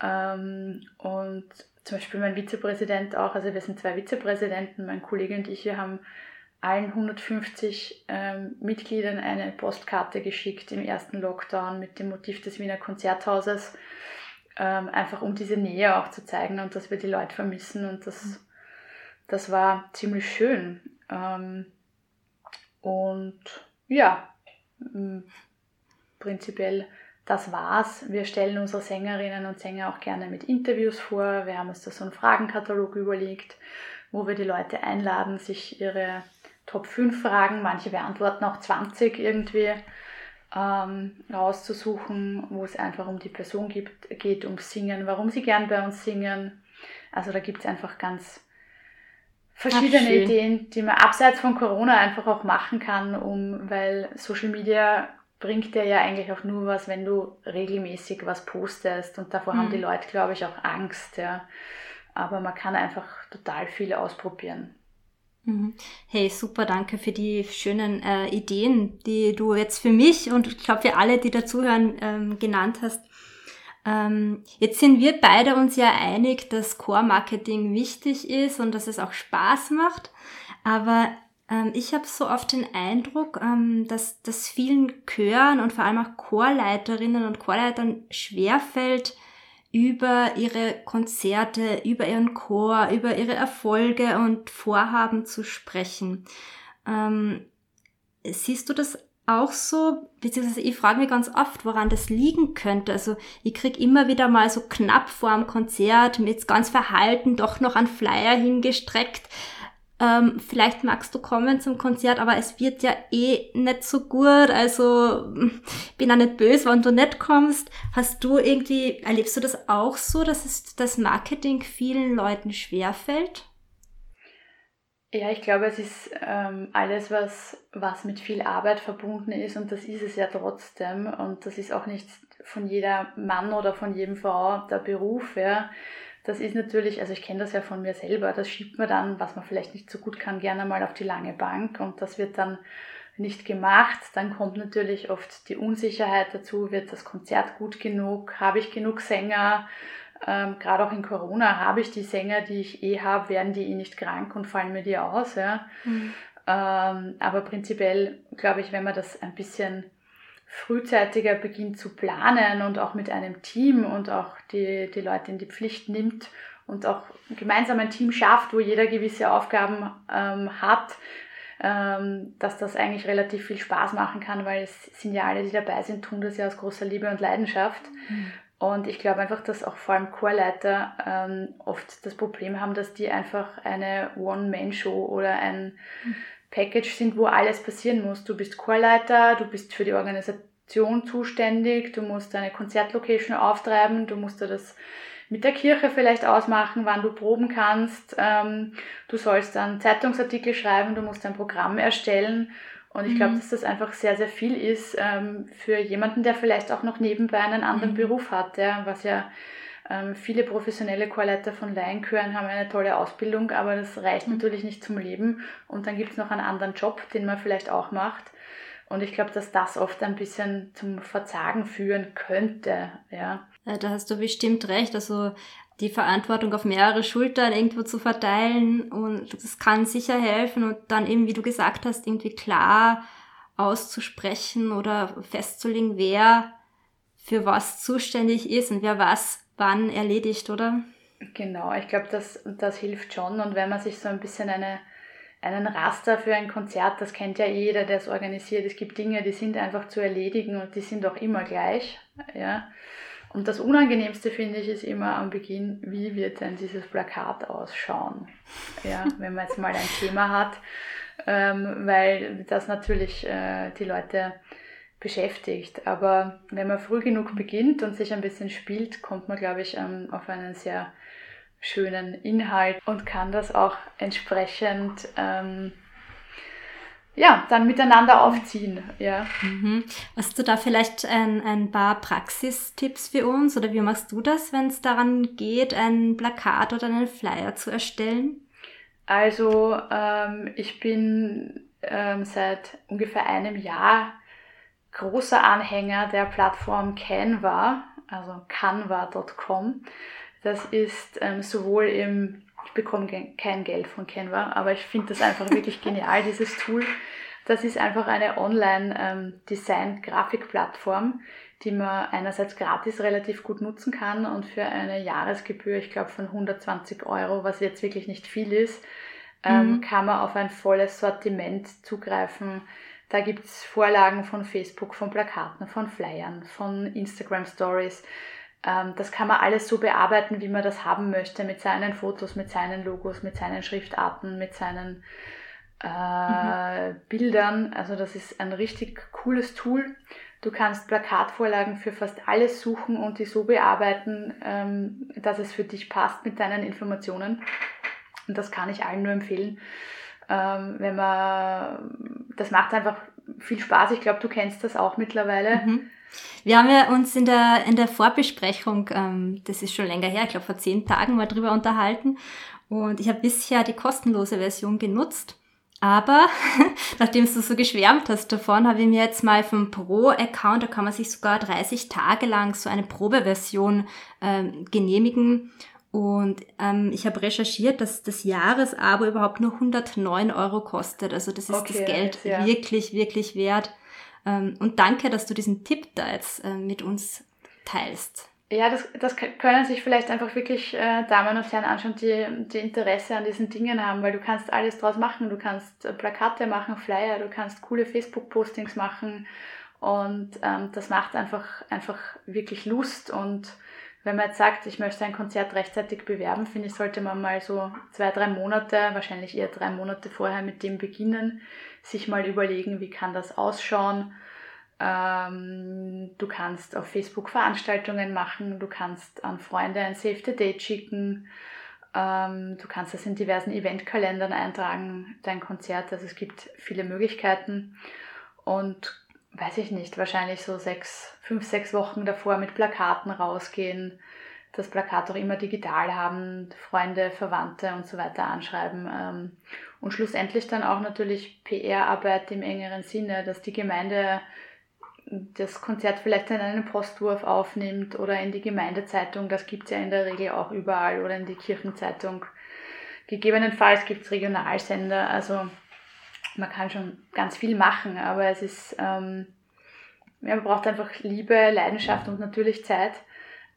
Ähm, und zum Beispiel mein Vizepräsident auch, also wir sind zwei Vizepräsidenten, mein Kollege und ich, wir haben allen 150 ähm, Mitgliedern eine Postkarte geschickt im ersten Lockdown mit dem Motiv des Wiener Konzerthauses, ähm, einfach um diese Nähe auch zu zeigen und dass wir die Leute vermissen und das, das war ziemlich schön. Ähm, und ja, prinzipiell das war's. Wir stellen unsere Sängerinnen und Sänger auch gerne mit Interviews vor. Wir haben uns da so einen Fragenkatalog überlegt. wo wir die Leute einladen, sich ihre Top 5 Fragen, manche beantworten auch 20 irgendwie, ähm, rauszusuchen, wo es einfach um die Person gibt, geht, um Singen, warum sie gern bei uns singen. Also da gibt es einfach ganz verschiedene Ach, Ideen, die man abseits von Corona einfach auch machen kann, um, weil Social Media bringt dir ja eigentlich auch nur was, wenn du regelmäßig was postest und davor mhm. haben die. Leute, glaube ich, auch Angst, ja. Aber man kann einfach total viel ausprobieren. Mhm. Hey, super, danke für die schönen äh, Ideen, die du jetzt für mich und ich glaube für alle, die dazuhören, ähm, genannt hast. Ähm, jetzt sind wir beide uns ja einig, dass Core-Marketing wichtig ist und dass es auch Spaß macht. Aber ähm, ich habe so oft den Eindruck, ähm, dass das vielen Chören und vor allem auch Chorleiterinnen und Chorleitern schwerfällt, über ihre Konzerte, über ihren Chor, über ihre Erfolge und Vorhaben zu sprechen. Ähm, siehst du das auch so, beziehungsweise ich frage mich ganz oft, woran das liegen könnte. Also ich krieg immer wieder mal so knapp vor dem Konzert mit ganz verhalten doch noch ein Flyer hingestreckt ähm, vielleicht magst du kommen zum Konzert, aber es wird ja eh nicht so gut. Also bin ja nicht böse, wenn du nicht kommst. Hast du irgendwie, erlebst du das auch so, dass es das Marketing vielen Leuten schwerfällt? Ja, ich glaube, es ist ähm, alles, was, was mit viel Arbeit verbunden ist und das ist es ja trotzdem. Und das ist auch nicht von jeder Mann oder von jedem Frau der Beruf. Ja das ist natürlich, also ich kenne das ja von mir selber, das schiebt man dann, was man vielleicht nicht so gut kann, gerne mal auf die lange Bank und das wird dann nicht gemacht. Dann kommt natürlich oft die Unsicherheit dazu, wird das Konzert gut genug, habe ich genug Sänger, ähm, gerade auch in Corona habe ich die Sänger, die ich eh habe, werden die eh nicht krank und fallen mir die aus. Ja? Mhm. Ähm, aber prinzipiell glaube ich, wenn man das ein bisschen frühzeitiger beginnt zu planen und auch mit einem Team und auch die, die Leute in die Pflicht nimmt und auch gemeinsam ein Team schafft, wo jeder gewisse Aufgaben ähm, hat, ähm, dass das eigentlich relativ viel Spaß machen kann, weil es sind ja alle, die dabei sind, tun das ja aus großer Liebe und Leidenschaft. Mhm. Und ich glaube einfach, dass auch vor allem Chorleiter ähm, oft das Problem haben, dass die einfach eine One-Man-Show oder ein mhm. Package sind, wo alles passieren muss. Du bist Chorleiter, du bist für die Organisation zuständig, du musst deine Konzertlocation auftreiben, du musst da das mit der Kirche vielleicht ausmachen, wann du proben kannst. Ähm, du sollst dann Zeitungsartikel schreiben, du musst ein Programm erstellen. Und ich glaube, mhm. dass das einfach sehr, sehr viel ist ähm, für jemanden, der vielleicht auch noch nebenbei einen anderen mhm. Beruf hat, was ja viele professionelle Chorleiter von Laienchören haben eine tolle Ausbildung, aber das reicht mhm. natürlich nicht zum Leben. Und dann gibt es noch einen anderen Job, den man vielleicht auch macht. Und ich glaube, dass das oft ein bisschen zum Verzagen führen könnte. Ja. ja. Da hast du bestimmt recht. Also die Verantwortung auf mehrere Schultern irgendwo zu verteilen und das kann sicher helfen und dann eben, wie du gesagt hast, irgendwie klar auszusprechen oder festzulegen, wer für was zuständig ist und wer was wann erledigt, oder? Genau, ich glaube, das, das hilft schon. Und wenn man sich so ein bisschen eine, einen Raster für ein Konzert, das kennt ja jeder, der es organisiert. Es gibt Dinge, die sind einfach zu erledigen und die sind auch immer gleich. Ja. Und das Unangenehmste finde ich ist immer am Beginn, wie wird denn dieses Plakat ausschauen? Ja, wenn man jetzt mal ein Thema hat, ähm, weil das natürlich äh, die Leute beschäftigt. Aber wenn man früh genug beginnt und sich ein bisschen spielt, kommt man, glaube ich, ähm, auf einen sehr schönen Inhalt und kann das auch entsprechend ähm, ja, dann miteinander aufziehen. Ja. Mhm. Hast du da vielleicht ein, ein paar Praxistipps für uns oder wie machst du das, wenn es daran geht, ein Plakat oder einen Flyer zu erstellen? Also ähm, ich bin ähm, seit ungefähr einem Jahr großer Anhänger der Plattform Canva, also canva.com. Das ist ähm, sowohl im, ich bekomme kein Geld von Canva, aber ich finde das einfach wirklich genial, dieses Tool. Das ist einfach eine Online-Design-Grafik-Plattform, ähm, die man einerseits gratis relativ gut nutzen kann und für eine Jahresgebühr, ich glaube von 120 Euro, was jetzt wirklich nicht viel ist, ähm, mhm. kann man auf ein volles Sortiment zugreifen da gibt es Vorlagen von Facebook, von Plakaten, von Flyern, von Instagram Stories. Ähm, das kann man alles so bearbeiten, wie man das haben möchte, mit seinen Fotos, mit seinen Logos, mit seinen Schriftarten, mit seinen äh, mhm. Bildern. Also das ist ein richtig cooles Tool. Du kannst Plakatvorlagen für fast alles suchen und die so bearbeiten, ähm, dass es für dich passt mit deinen Informationen. Und das kann ich allen nur empfehlen. Ähm, wenn man, das macht einfach viel Spaß. Ich glaube, du kennst das auch mittlerweile. Mhm. Wir haben ja uns in der, in der Vorbesprechung, ähm, das ist schon länger her, ich glaube vor zehn Tagen mal drüber unterhalten. Und ich habe bisher die kostenlose Version genutzt. Aber nachdem du so geschwärmt hast davon, habe ich mir jetzt mal vom Pro-Account, da kann man sich sogar 30 Tage lang so eine Probeversion ähm, genehmigen. Und ähm, ich habe recherchiert, dass das Jahresabo überhaupt nur 109 Euro kostet. Also das ist okay, das Geld ja. wirklich, wirklich wert. Ähm, und danke, dass du diesen Tipp da jetzt äh, mit uns teilst. Ja, das, das können sich vielleicht einfach wirklich äh, Damen und Herren anschauen, die, die Interesse an diesen Dingen haben, weil du kannst alles draus machen. Du kannst äh, Plakate machen, Flyer, du kannst coole Facebook-Postings machen und ähm, das macht einfach, einfach wirklich Lust und wenn man jetzt sagt, ich möchte ein Konzert rechtzeitig bewerben, finde ich, sollte man mal so zwei, drei Monate, wahrscheinlich eher drei Monate vorher mit dem beginnen, sich mal überlegen, wie kann das ausschauen. Ähm, du kannst auf Facebook Veranstaltungen machen, du kannst an Freunde ein Save the Date schicken, ähm, du kannst das in diversen Eventkalendern eintragen, dein Konzert. Also es gibt viele Möglichkeiten und weiß ich nicht, wahrscheinlich so sechs, fünf, sechs Wochen davor mit Plakaten rausgehen, das Plakat auch immer digital haben, Freunde, Verwandte und so weiter anschreiben. Ähm, und schlussendlich dann auch natürlich PR-Arbeit im engeren Sinne, dass die Gemeinde das Konzert vielleicht in einen Postwurf aufnimmt oder in die Gemeindezeitung, das gibt es ja in der Regel auch überall oder in die Kirchenzeitung. Gegebenenfalls gibt es Regionalsender, also man kann schon ganz viel machen, aber es ist, ähm, ja, man braucht einfach Liebe, Leidenschaft und natürlich Zeit.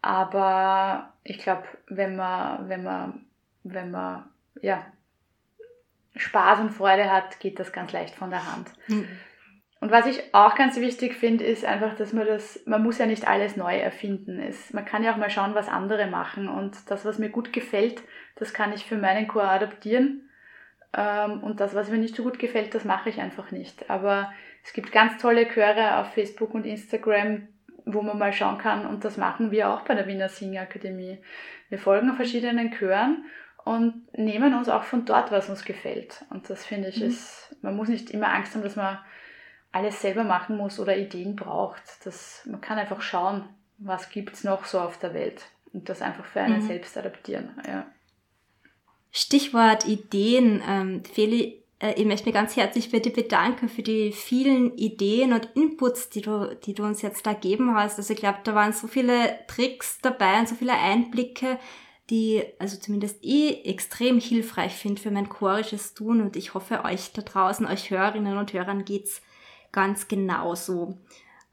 Aber ich glaube, wenn man, wenn man, wenn man, ja, Spaß und Freude hat, geht das ganz leicht von der Hand. Mhm. Und was ich auch ganz wichtig finde, ist einfach, dass man das, man muss ja nicht alles neu erfinden. Es, man kann ja auch mal schauen, was andere machen. Und das, was mir gut gefällt, das kann ich für meinen Chor adaptieren. Ähm, und das, was mir nicht so gut gefällt, das mache ich einfach nicht. Aber es gibt ganz tolle Chöre auf Facebook und Instagram, wo man mal schauen kann. Und das machen wir auch bei der Wiener Singakademie. Wir folgen verschiedenen Chören und nehmen uns auch von dort, was uns gefällt. Und das finde ich mhm. ist, man muss nicht immer Angst haben, dass man alles selber machen muss oder Ideen braucht. Das, man kann einfach schauen, was gibt es noch so auf der Welt und das einfach für einen mhm. selbst adaptieren. Ja. Stichwort Ideen. Ähm, Feli, äh, ich möchte mich ganz herzlich bei dir bedanken für die vielen Ideen und Inputs, die du, die du uns jetzt da geben hast. Also ich glaube, da waren so viele Tricks dabei und so viele Einblicke, die also zumindest ich extrem hilfreich finde für mein chorisches Tun und ich hoffe euch da draußen, euch Hörerinnen und Hörern geht's ganz genauso.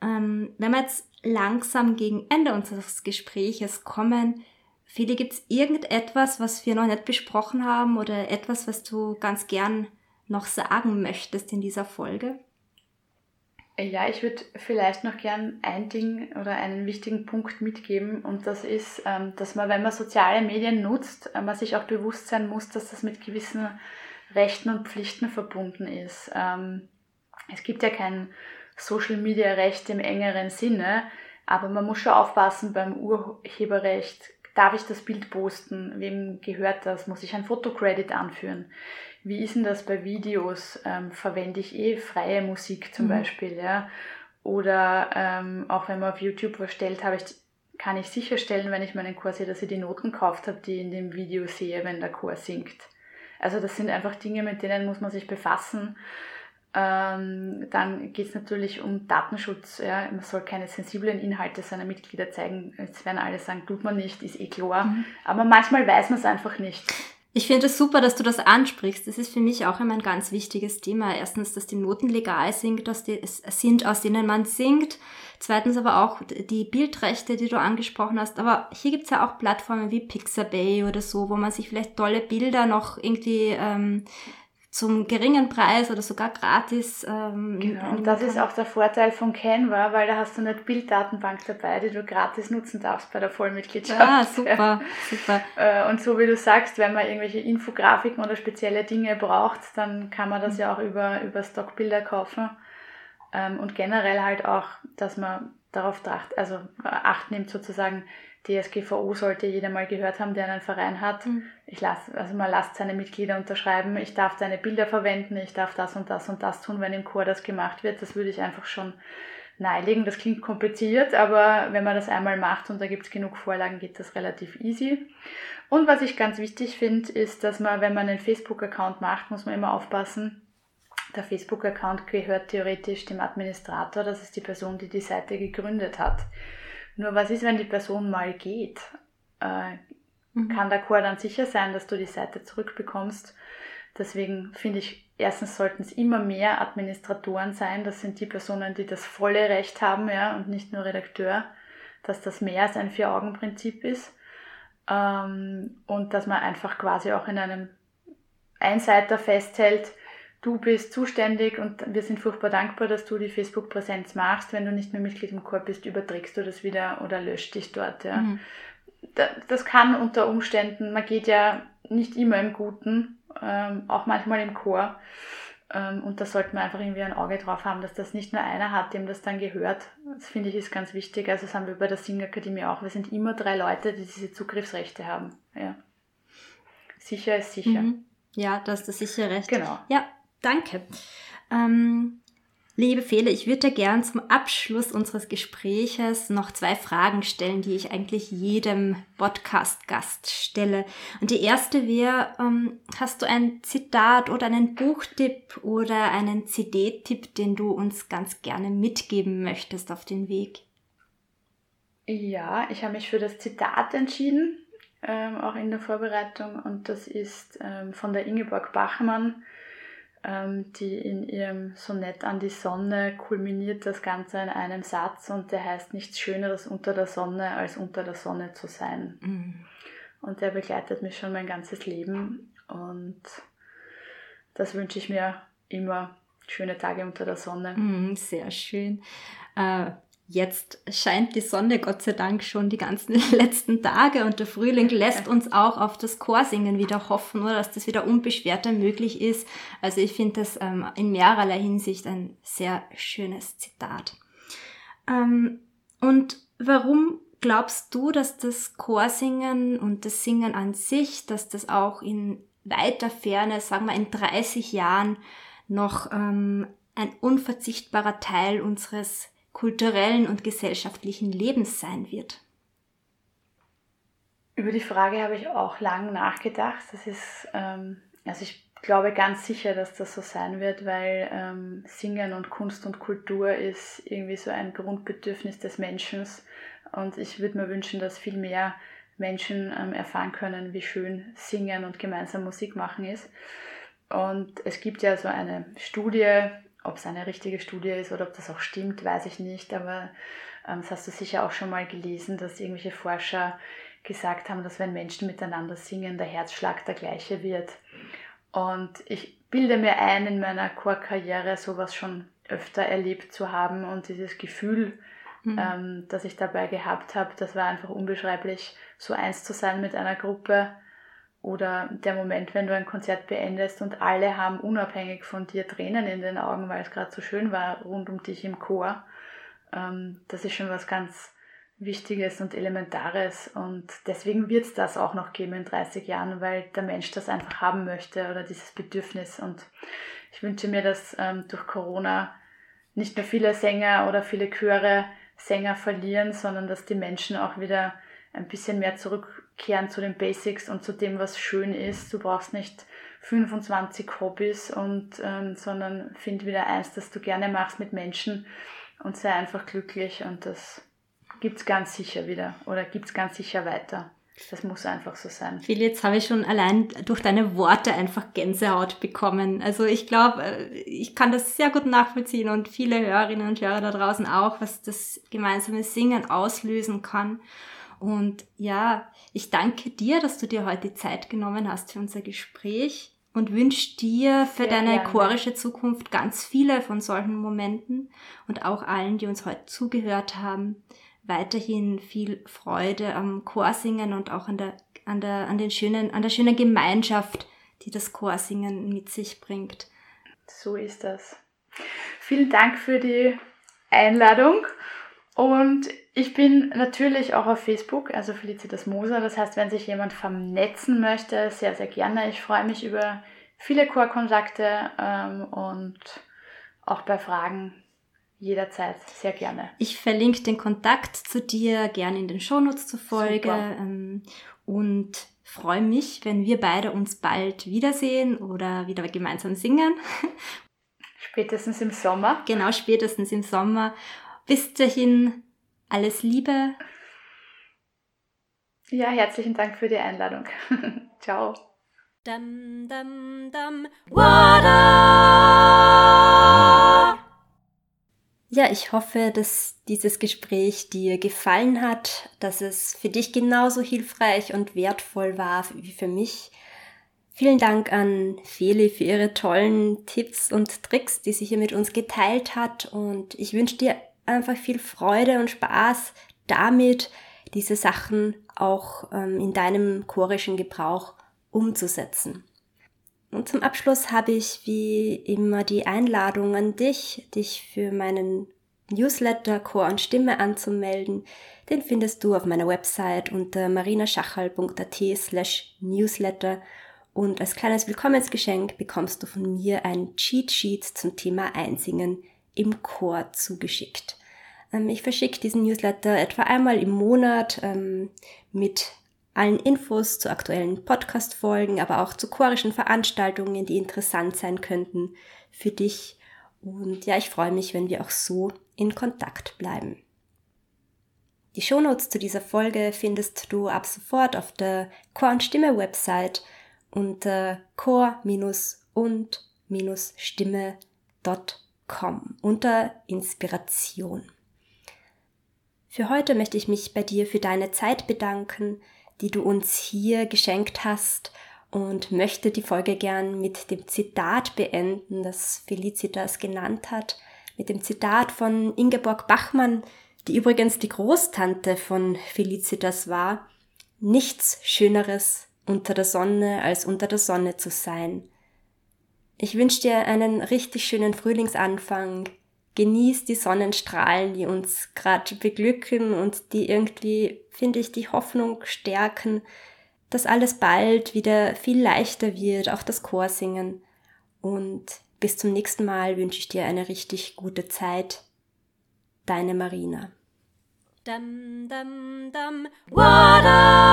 Ähm, wenn wir jetzt langsam gegen Ende unseres Gespräches kommen, Feli, gibt es irgendetwas, was wir noch nicht besprochen haben oder etwas, was du ganz gern noch sagen möchtest in dieser Folge? Ja, ich würde vielleicht noch gern ein Ding oder einen wichtigen Punkt mitgeben und das ist, ähm, dass man, wenn man soziale Medien nutzt, äh, man sich auch bewusst sein muss, dass das mit gewissen Rechten und Pflichten verbunden ist. Ähm, es gibt ja kein Social Media Recht im engeren Sinne, aber man muss schon aufpassen beim Urheberrecht Darf ich das Bild posten? Wem gehört das? Muss ich ein Fotocredit anführen? Wie ist denn das bei Videos? Ähm, verwende ich eh freie Musik zum mhm. Beispiel, ja? Oder ähm, auch wenn man auf YouTube was stellt, habe ich, kann ich sicherstellen, wenn ich meinen Chor sehe, dass ich die Noten gekauft habe, die ich in dem Video sehe, wenn der Chor singt. Also das sind einfach Dinge, mit denen muss man sich befassen. Ähm, dann geht es natürlich um Datenschutz. Ja. Man soll keine sensiblen Inhalte seiner Mitglieder zeigen. Jetzt werden alle sagen, tut man nicht, ist eh klar. Mhm. Aber manchmal weiß man es einfach nicht. Ich finde es super, dass du das ansprichst. Das ist für mich auch immer ein ganz wichtiges Thema. Erstens, dass die Noten legal sind, aus, die, sind, aus denen man singt. Zweitens aber auch die Bildrechte, die du angesprochen hast. Aber hier gibt es ja auch Plattformen wie Pixabay oder so, wo man sich vielleicht tolle Bilder noch irgendwie ähm, zum geringen Preis oder sogar gratis. Ähm, genau, und das kann. ist auch der Vorteil von Canva, weil da hast du eine Bilddatenbank dabei, die du gratis nutzen darfst bei der Vollmitgliedschaft. Ah, super, super. Äh, und so wie du sagst, wenn man irgendwelche Infografiken oder spezielle Dinge braucht, dann kann man das mhm. ja auch über, über Stockbilder kaufen. Ähm, und generell halt auch, dass man darauf dacht, also Acht nimmt sozusagen, DSGVO sollte jeder mal gehört haben, der einen Verein hat. Mhm. Ich lass, also man lasst seine Mitglieder unterschreiben, ich darf deine Bilder verwenden, ich darf das und das und das tun, wenn im Chor das gemacht wird. Das würde ich einfach schon nahelegen. Das klingt kompliziert, aber wenn man das einmal macht und da gibt es genug Vorlagen, geht das relativ easy. Und was ich ganz wichtig finde, ist, dass man, wenn man einen Facebook-Account macht, muss man immer aufpassen, der Facebook-Account gehört theoretisch dem Administrator, das ist die Person, die die Seite gegründet hat. Nur was ist, wenn die Person mal geht? Äh, mhm. Kann der Chor dann sicher sein, dass du die Seite zurückbekommst? Deswegen finde ich, erstens sollten es immer mehr Administratoren sein. Das sind die Personen, die das volle Recht haben, ja, und nicht nur Redakteur, dass das mehr als ein Vier-Augen-Prinzip ist. Ähm, und dass man einfach quasi auch in einem Einseiter festhält, du bist zuständig und wir sind furchtbar dankbar, dass du die Facebook-Präsenz machst. Wenn du nicht mehr Mitglied im Chor bist, überträgst du das wieder oder löscht dich dort. Ja. Mhm. Das kann unter Umständen, man geht ja nicht immer im Guten, ähm, auch manchmal im Chor. Ähm, und da sollte man einfach irgendwie ein Auge drauf haben, dass das nicht nur einer hat, dem das dann gehört. Das finde ich ist ganz wichtig. Also das haben wir bei der Singakademie auch. Wir sind immer drei Leute, die diese Zugriffsrechte haben. Ja. Sicher ist sicher. Mhm. Ja, da hast du sicher recht. Genau. Ja, Danke. Ähm, liebe Fele, ich würde gern zum Abschluss unseres Gespräches noch zwei Fragen stellen, die ich eigentlich jedem Podcast-Gast stelle. Und die erste wäre, ähm, hast du ein Zitat oder einen Buchtipp oder einen CD-Tipp, den du uns ganz gerne mitgeben möchtest auf den Weg? Ja, ich habe mich für das Zitat entschieden, ähm, auch in der Vorbereitung. Und das ist ähm, von der Ingeborg Bachmann die in ihrem Sonett an die Sonne kulminiert das Ganze in einem Satz und der heißt nichts Schöneres unter der Sonne als unter der Sonne zu sein. Mhm. Und der begleitet mich schon mein ganzes Leben und das wünsche ich mir immer. Schöne Tage unter der Sonne. Mhm, sehr schön. Äh, Jetzt scheint die Sonne Gott sei Dank schon die ganzen letzten Tage und der Frühling lässt uns auch auf das Chorsingen wieder hoffen, oder dass das wieder unbeschwerter möglich ist. Also ich finde das ähm, in mehrerlei Hinsicht ein sehr schönes Zitat. Ähm, und warum glaubst du, dass das Chorsingen und das Singen an sich, dass das auch in weiter Ferne, sagen wir in 30 Jahren, noch ähm, ein unverzichtbarer Teil unseres kulturellen und gesellschaftlichen Lebens sein wird? Über die Frage habe ich auch lang nachgedacht. Das ist, ähm, also ich glaube ganz sicher, dass das so sein wird, weil ähm, Singen und Kunst und Kultur ist irgendwie so ein Grundbedürfnis des Menschen. Und ich würde mir wünschen, dass viel mehr Menschen ähm, erfahren können, wie schön Singen und gemeinsam Musik machen ist. Und es gibt ja so eine Studie, ob es eine richtige Studie ist oder ob das auch stimmt, weiß ich nicht. Aber ähm, das hast du sicher auch schon mal gelesen, dass irgendwelche Forscher gesagt haben, dass wenn Menschen miteinander singen, der Herzschlag der gleiche wird. Und ich bilde mir ein, in meiner Chorkarriere sowas schon öfter erlebt zu haben und dieses Gefühl, mhm. ähm, das ich dabei gehabt habe, das war einfach unbeschreiblich, so eins zu sein mit einer Gruppe oder der Moment, wenn du ein Konzert beendest und alle haben unabhängig von dir Tränen in den Augen, weil es gerade so schön war rund um dich im Chor. Ähm, das ist schon was ganz Wichtiges und Elementares und deswegen wird es das auch noch geben in 30 Jahren, weil der Mensch das einfach haben möchte oder dieses Bedürfnis. Und ich wünsche mir, dass ähm, durch Corona nicht nur viele Sänger oder viele Chöre Sänger verlieren, sondern dass die Menschen auch wieder ein bisschen mehr zurückkehren zu den Basics und zu dem, was schön ist. Du brauchst nicht 25 Hobbys und ähm, sondern find wieder eins, das du gerne machst mit Menschen und sei einfach glücklich und das gibt's ganz sicher wieder oder gibt's ganz sicher weiter. Das muss einfach so sein. Phil, jetzt habe ich schon allein durch deine Worte einfach Gänsehaut bekommen. Also ich glaube, äh, ich kann das sehr gut nachvollziehen und viele Hörerinnen und Hörer da draußen auch, was das gemeinsame Singen auslösen kann. Und ja, ich danke dir, dass du dir heute Zeit genommen hast für unser Gespräch. und wünsche dir für Sehr deine gerne. chorische Zukunft ganz viele von solchen Momenten und auch allen, die uns heute zugehört haben, weiterhin viel Freude am Chorsingen und auch an der, an der, an den schönen, an der schönen Gemeinschaft, die das Chorsingen mit sich bringt. So ist das. Vielen Dank für die Einladung. Und ich bin natürlich auch auf Facebook, also Felicitas Moser. Das heißt, wenn sich jemand vernetzen möchte, sehr, sehr gerne. Ich freue mich über viele Chorkontakte ähm, und auch bei Fragen jederzeit sehr gerne. Ich verlinke den Kontakt zu dir gerne in den Shownotes zur Folge ähm, und freue mich, wenn wir beide uns bald wiedersehen oder wieder gemeinsam singen. Spätestens im Sommer. Genau, spätestens im Sommer. Bis dahin alles Liebe. Ja, herzlichen Dank für die Einladung. Ciao. Dum, dum, dum. Wada! Ja, ich hoffe, dass dieses Gespräch dir gefallen hat, dass es für dich genauso hilfreich und wertvoll war wie für mich. Vielen Dank an Feli für ihre tollen Tipps und Tricks, die sie hier mit uns geteilt hat. Und ich wünsche dir einfach viel Freude und Spaß damit, diese Sachen auch ähm, in deinem chorischen Gebrauch umzusetzen. Und zum Abschluss habe ich wie immer die Einladung an dich, dich für meinen Newsletter Chor und Stimme anzumelden. Den findest du auf meiner Website unter marinaschachal.at slash newsletter und als kleines Willkommensgeschenk bekommst du von mir ein Cheat Sheet zum Thema Einsingen im Chor zugeschickt. Ähm, ich verschicke diesen Newsletter etwa einmal im Monat ähm, mit allen Infos zu aktuellen Podcast-Folgen, aber auch zu chorischen Veranstaltungen, die interessant sein könnten für dich. Und ja, ich freue mich, wenn wir auch so in Kontakt bleiben. Die Shownotes zu dieser Folge findest du ab sofort auf der Chor und Stimme Website unter chor-und-stimme.com unter Inspiration. Für heute möchte ich mich bei dir für deine Zeit bedanken, die du uns hier geschenkt hast und möchte die Folge gern mit dem Zitat beenden, das Felicitas genannt hat, mit dem Zitat von Ingeborg Bachmann, die übrigens die Großtante von Felicitas war. Nichts Schöneres unter der Sonne als unter der Sonne zu sein. Ich wünsche dir einen richtig schönen Frühlingsanfang. Genieß die Sonnenstrahlen, die uns gerade beglücken und die irgendwie, finde ich, die Hoffnung stärken, dass alles bald wieder viel leichter wird, auch das Chorsingen. Und bis zum nächsten Mal wünsche ich dir eine richtig gute Zeit. Deine Marina. Dum, dum, dum. Wada!